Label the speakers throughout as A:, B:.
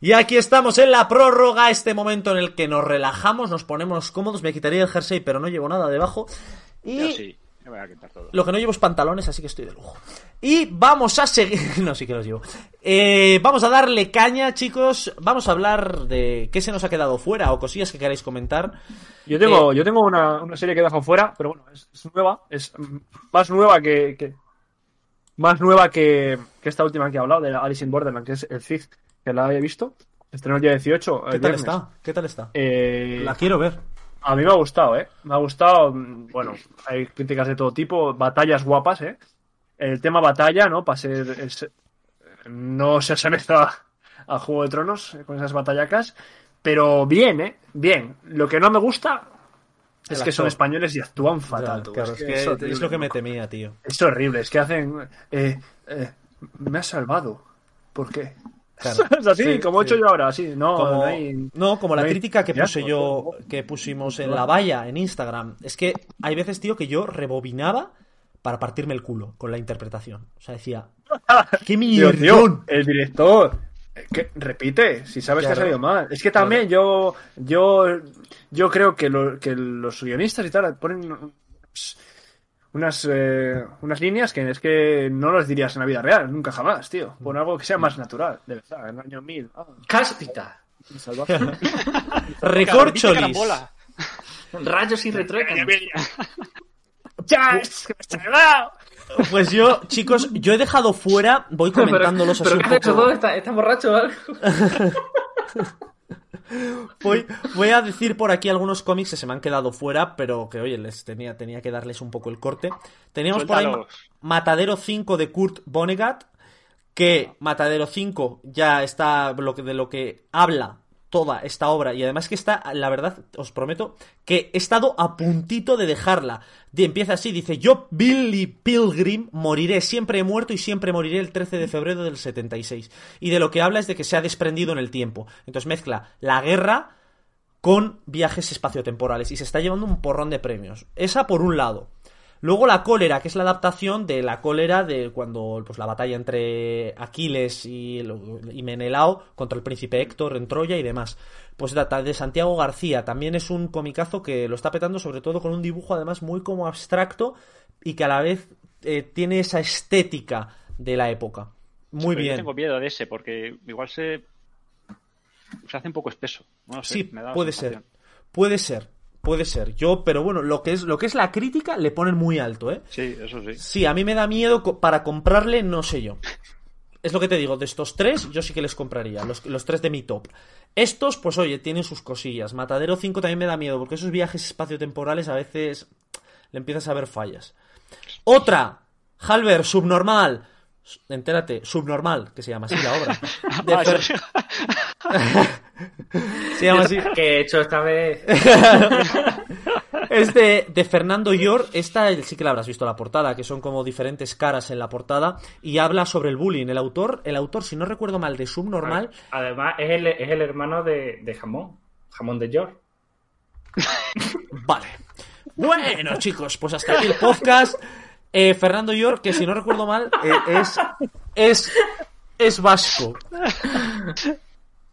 A: Y aquí estamos en la prórroga, este momento en el que nos relajamos, nos ponemos cómodos. Me quitaría el jersey, pero no llevo nada debajo. Y
B: Yo sí, me voy a quitar todo.
A: lo que no llevo es pantalones, así que estoy de lujo. Y vamos a seguir. No, sí que los llevo. Eh, vamos a darle caña, chicos. Vamos a hablar de qué se nos ha quedado fuera o cosillas que queráis comentar.
C: Yo tengo,
A: Eh,
C: yo tengo una, una serie que he dejado fuera, pero bueno, es, es nueva, es más nueva que, que- más nueva que, que esta última que he hablado, de Alice in Borderland, que es el Cid, que la he visto. Estrenó el día 18.
A: ¿Qué tal
C: viernes.
A: está? ¿Qué tal está?
C: Eh,
A: La quiero ver.
C: a mí me ha gustado, ¿eh? Me ha gustado, bueno, hay críticas de todo tipo, batallas guapas, ¿eh? El tema batalla, ¿no? Para ser... es- no se asemeja a, Juego de Tronos eh, con esas batallacas, pero bien, ¿eh? Bien. Lo que no me gusta es que son españoles y actúan fatal.
A: Ya,
C: tú.
A: claro,
C: es, que
A: lo que me temía, tío.
C: Es horrible, es que hacen... eh, eh, me has salvado. ¿Por qué?
A: Claro.
C: es así,
A: Sí,
C: como he hecho yo ahora, así. No,
A: como,
C: no hay...
A: no, como la
C: hay
A: crítica que puse yo, que pusimos en la valla, en Instagram. Es que hay veces, tío, que yo rebobinaba para partirme el culo con la interpretación. O sea, decía, ¡qué mierda!
C: el director. que- repite, si sabes que ha salido mal. Es que también yo, yo, yo creo que, lo- que los guionistas y tal ponen unas, eh, unas líneas que es que no las dirías en la vida real, nunca jamás, tío. Pon algo que sea más natural, de verdad, en el año 1000. Ah,
D: Cáspita.
C: salvaje.
A: Recorcholis.
D: Rayos y retruécanos.
C: ¡Ya! ¡Es que me he salvado!
A: Pues yo, chicos, yo he dejado fuera, voy comentándolos así
D: pero,
A: un
D: ¿qué hace eso,
A: poco.
D: Bob? ¿Está, está borracho o algo?
A: Voy, voy a decir por aquí algunos cómics que se me han quedado fuera, pero que, oye, les tenía, tenía que darles un poco el corte. Teníamos por ahí. Matadero 5 de Kurt Vonnegut, que Matadero 5 ya está lo que- de lo que habla toda esta obra y además que está, la verdad, os prometo que he estado a puntito de dejarla. Y empieza así, dice, yo Billy Pilgrim moriré, siempre he muerto y siempre moriré el 13 de febrero del 76. Y de lo que habla es de que se ha desprendido en el tiempo. Entonces mezcla la guerra con viajes espaciotemporales y se está llevando un porrón de premios. Esa por un lado. Luego la cólera, que es la adaptación de la cólera de cuando pues la batalla entre Aquiles y, y Menelao contra el príncipe Héctor en Troya y demás. Pues data de Santiago García, también es un comicazo que lo está petando sobre todo con un dibujo además muy como abstracto y que a la vez eh, tiene esa estética de la época. Muy
B: Pero Yo
A: bien.
B: tengo miedo de ese porque igual se. Se hace un poco espeso. No sé,
A: Sí,
B: me da
A: puede ser. Puede ser. Puede ser. Yo, pero bueno, lo que es lo que es la crítica le ponen muy alto, ¿eh?
B: Sí, eso sí.
A: Sí, a mí me da miedo co- para comprarle, no sé yo. Es lo que te digo, de estos tres, yo sí que les compraría, los, los tres de mi top. Estos, pues oye, tienen sus cosillas. Matadero 5 también me da miedo, porque esos viajes espaciotemporales a veces le empiezas a ver fallas. Otra, Halber, subnormal. Entérate, subnormal, que se llama así la obra. De
B: Ah,
A: Fer-. Se llama así.
D: ¿Qué he hecho esta vez?
A: Es de, de Fernando Yor. Esta sí que la habrás visto la portada, que son como diferentes caras en la portada. Y habla sobre el bullying. El autor, el autor, si no recuerdo mal, de Subnormal.
D: Además, es el, es el hermano de, de Jamón. Jamón de George.
A: Vale. Bueno, chicos, pues hasta aquí el podcast. Eh, Fernando Yor, que si no recuerdo mal, eh, es, es, es vasco.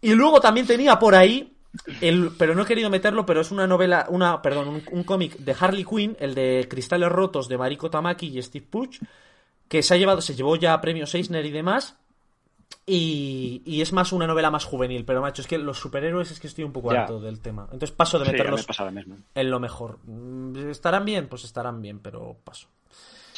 A: Y luego también tenía por ahí, el, pero no he querido meterlo, pero es una novela, una, perdón, un, un cómic de Harley Quinn, el de Cristales Rotos de Mariko Tamaki y Steve Puch, que se ha llevado, se llevó ya premios Eisner y demás. Y, y es más una novela más juvenil, pero macho, es que los superhéroes es que estoy un poco
B: Ya.
A: harto del tema. Entonces paso de
B: Sí, me
A: meterlos en lo mejor. Mm, ¿Estarán bien? Pues estarán bien, pero paso.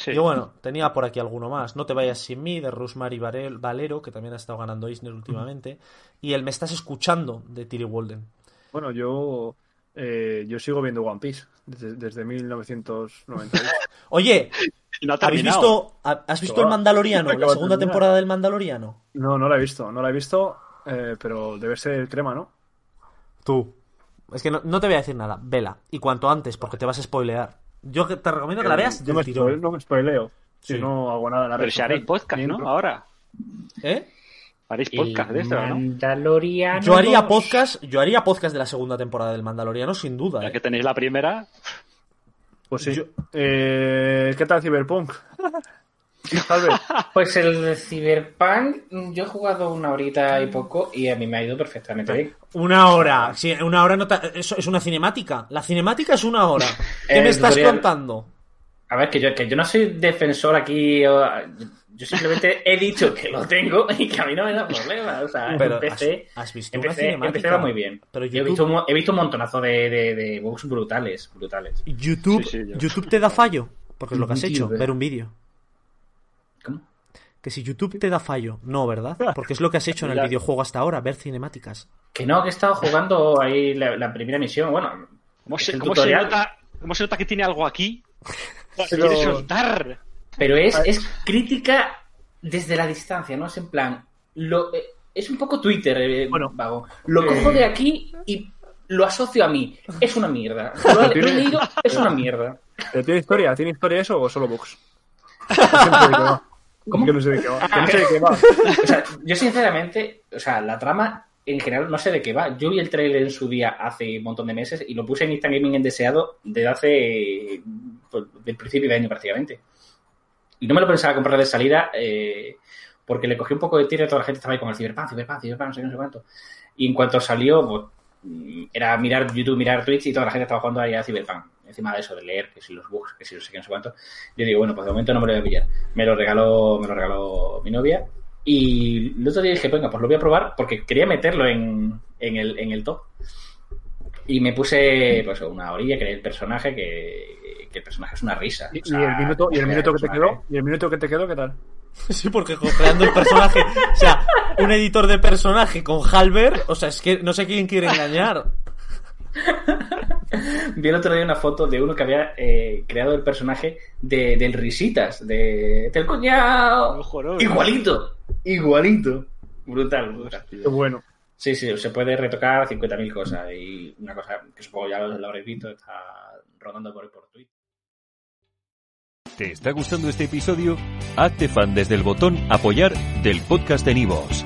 B: Sí.
A: Y bueno, tenía por aquí alguno más. No te vayas sin mí, de Rosemary Valero, que también ha estado ganando Eisner últimamente. Y el Me estás escuchando, de Tilly Walden.
C: Bueno, yo, eh, yo sigo viendo One Piece desde, desde 1998.
A: Oye,
B: Y no ha
A: ¿habéis visto, ha- ¿has visto el Mandaloriano? La segunda
C: terminar.
A: temporada del Mandaloriano.
C: No, no la he visto, no la he visto, eh, pero debe ser crema, ¿no?
A: Tú. Es que no, no te voy a decir nada. Vela. Y cuanto antes, porque te vas a spoilear. Yo que- te recomiendo que la veas
C: no
A: del
C: me,
A: tirón.
C: spoil- no me spoileo. Si
A: Sí.
C: no hago nada en la
B: Pero si haréis podcast, ¿no? Ahora.
A: ¿Eh?
B: Haréis podcast de esto, ¿no?
D: Mandaloriano.
A: Yo haría podcast, yo haría podcast de la segunda temporada del Mandaloriano, sin duda.
B: Ya
A: ¿eh?
B: que tenéis la primera,
C: Pues sí.
A: Yo-
C: Eh, ¿Qué tal Cyberpunk?
D: Pues el Cyberpunk, yo he jugado una horita y poco y a mí me ha ido perfectamente bien.
A: Una hora. Sí, una hora no ta- eso es una cinemática. La cinemática es una hora. ¿Qué me estás
D: tutorial-
A: contando?
D: A ver, que yo, que yo no soy defensor aquí. o- yo simplemente he dicho que lo tengo y que a mí no me da problema. O sea,
A: Pero
D: empecé,
A: has, has visto una
D: empecé,
A: cinemática.
D: empecé va muy bien.
A: Pero
D: Yo he, visto, un mo- he visto un montonazo de, de, de bugs brutales. brutales.
A: YouTube,
B: Sí, sí, yo-
A: YouTube te da fallo. Porque es lo que has hecho,
D: YouTube.
A: ver un vídeo.
D: ¿Cómo?
A: Que si YouTube te da fallo. No, ¿verdad? Porque es lo que has hecho en el videojuego hasta ahora, ver cinemáticas.
D: Que no, que he estado jugando ahí la, la primera misión. Bueno,
B: ¿Cómo se, cómo nota, ¿Cómo se nota que tiene algo aquí? Se
C: Pero-
B: quiere soltar.
D: Pero es, es crítica desde la distancia, ¿no? Es en plan. Lo, eh, es un poco Twitter, eh,
C: Bueno.
D: vago. Lo
C: Eh.
D: cojo de aquí y lo asocio a mí. Es una mierda. Lo, he- lo he leído, es una mierda.
C: ¿Pero ¿Tiene historia? ¿Tiene historia eso o solo box?
D: ¿Cómo?
C: Que no sé de qué va.
D: Yo sinceramente, o sea, la trama en general no sé de qué va. Yo vi el trailer en su día hace un montón de meses y lo puse en Instant Gaming en deseado desde hace pues, del principio de año prácticamente. Y no me lo pensaba comprar de salida eh, porque le cogí un poco de tiro y toda la gente estaba ahí con el Cyberpunk, Cyberpunk, Cyberpunk, no sé no sé cuánto. Y en cuanto salió, pues, era mirar YouTube, mirar Twitch y toda la gente estaba jugando ahí a Cyberpunk. Encima de eso, de leer, que si los bugs, que si no sé qué, no sé cuánto. Yo digo, bueno, pues de momento no me lo voy a pillar. Me lo regaló, me lo regaló mi novia. Y el otro día dije, venga, pues lo voy a probar porque quería meterlo en, en, el, en el top. Y me puse pues una orilla, creé el personaje, que, que el personaje es una risa.
C: Y,
D: O sea,
C: y el minuto, y el minuto que te quedó, y el minuto que te quedó, ¿qué tal?
A: Sí, porque creando el personaje. O sea, un editor de personaje con Halber. O sea, es que no sé quién quiere engañar.
D: Vi el otro día una foto de uno que había eh, creado el personaje de, del Risitas, de del cuñado. Igualito, igualito. Brutal, brutal.
C: Qué bueno.
D: Sí, sí, se puede retocar 50.000 cosas. Y una cosa que supongo ya lo, lo habréis visto, está rodando por, por Twitter.
E: ¿Te está gustando este episodio? Hazte fan desde el botón Apoyar del podcast de Nivos.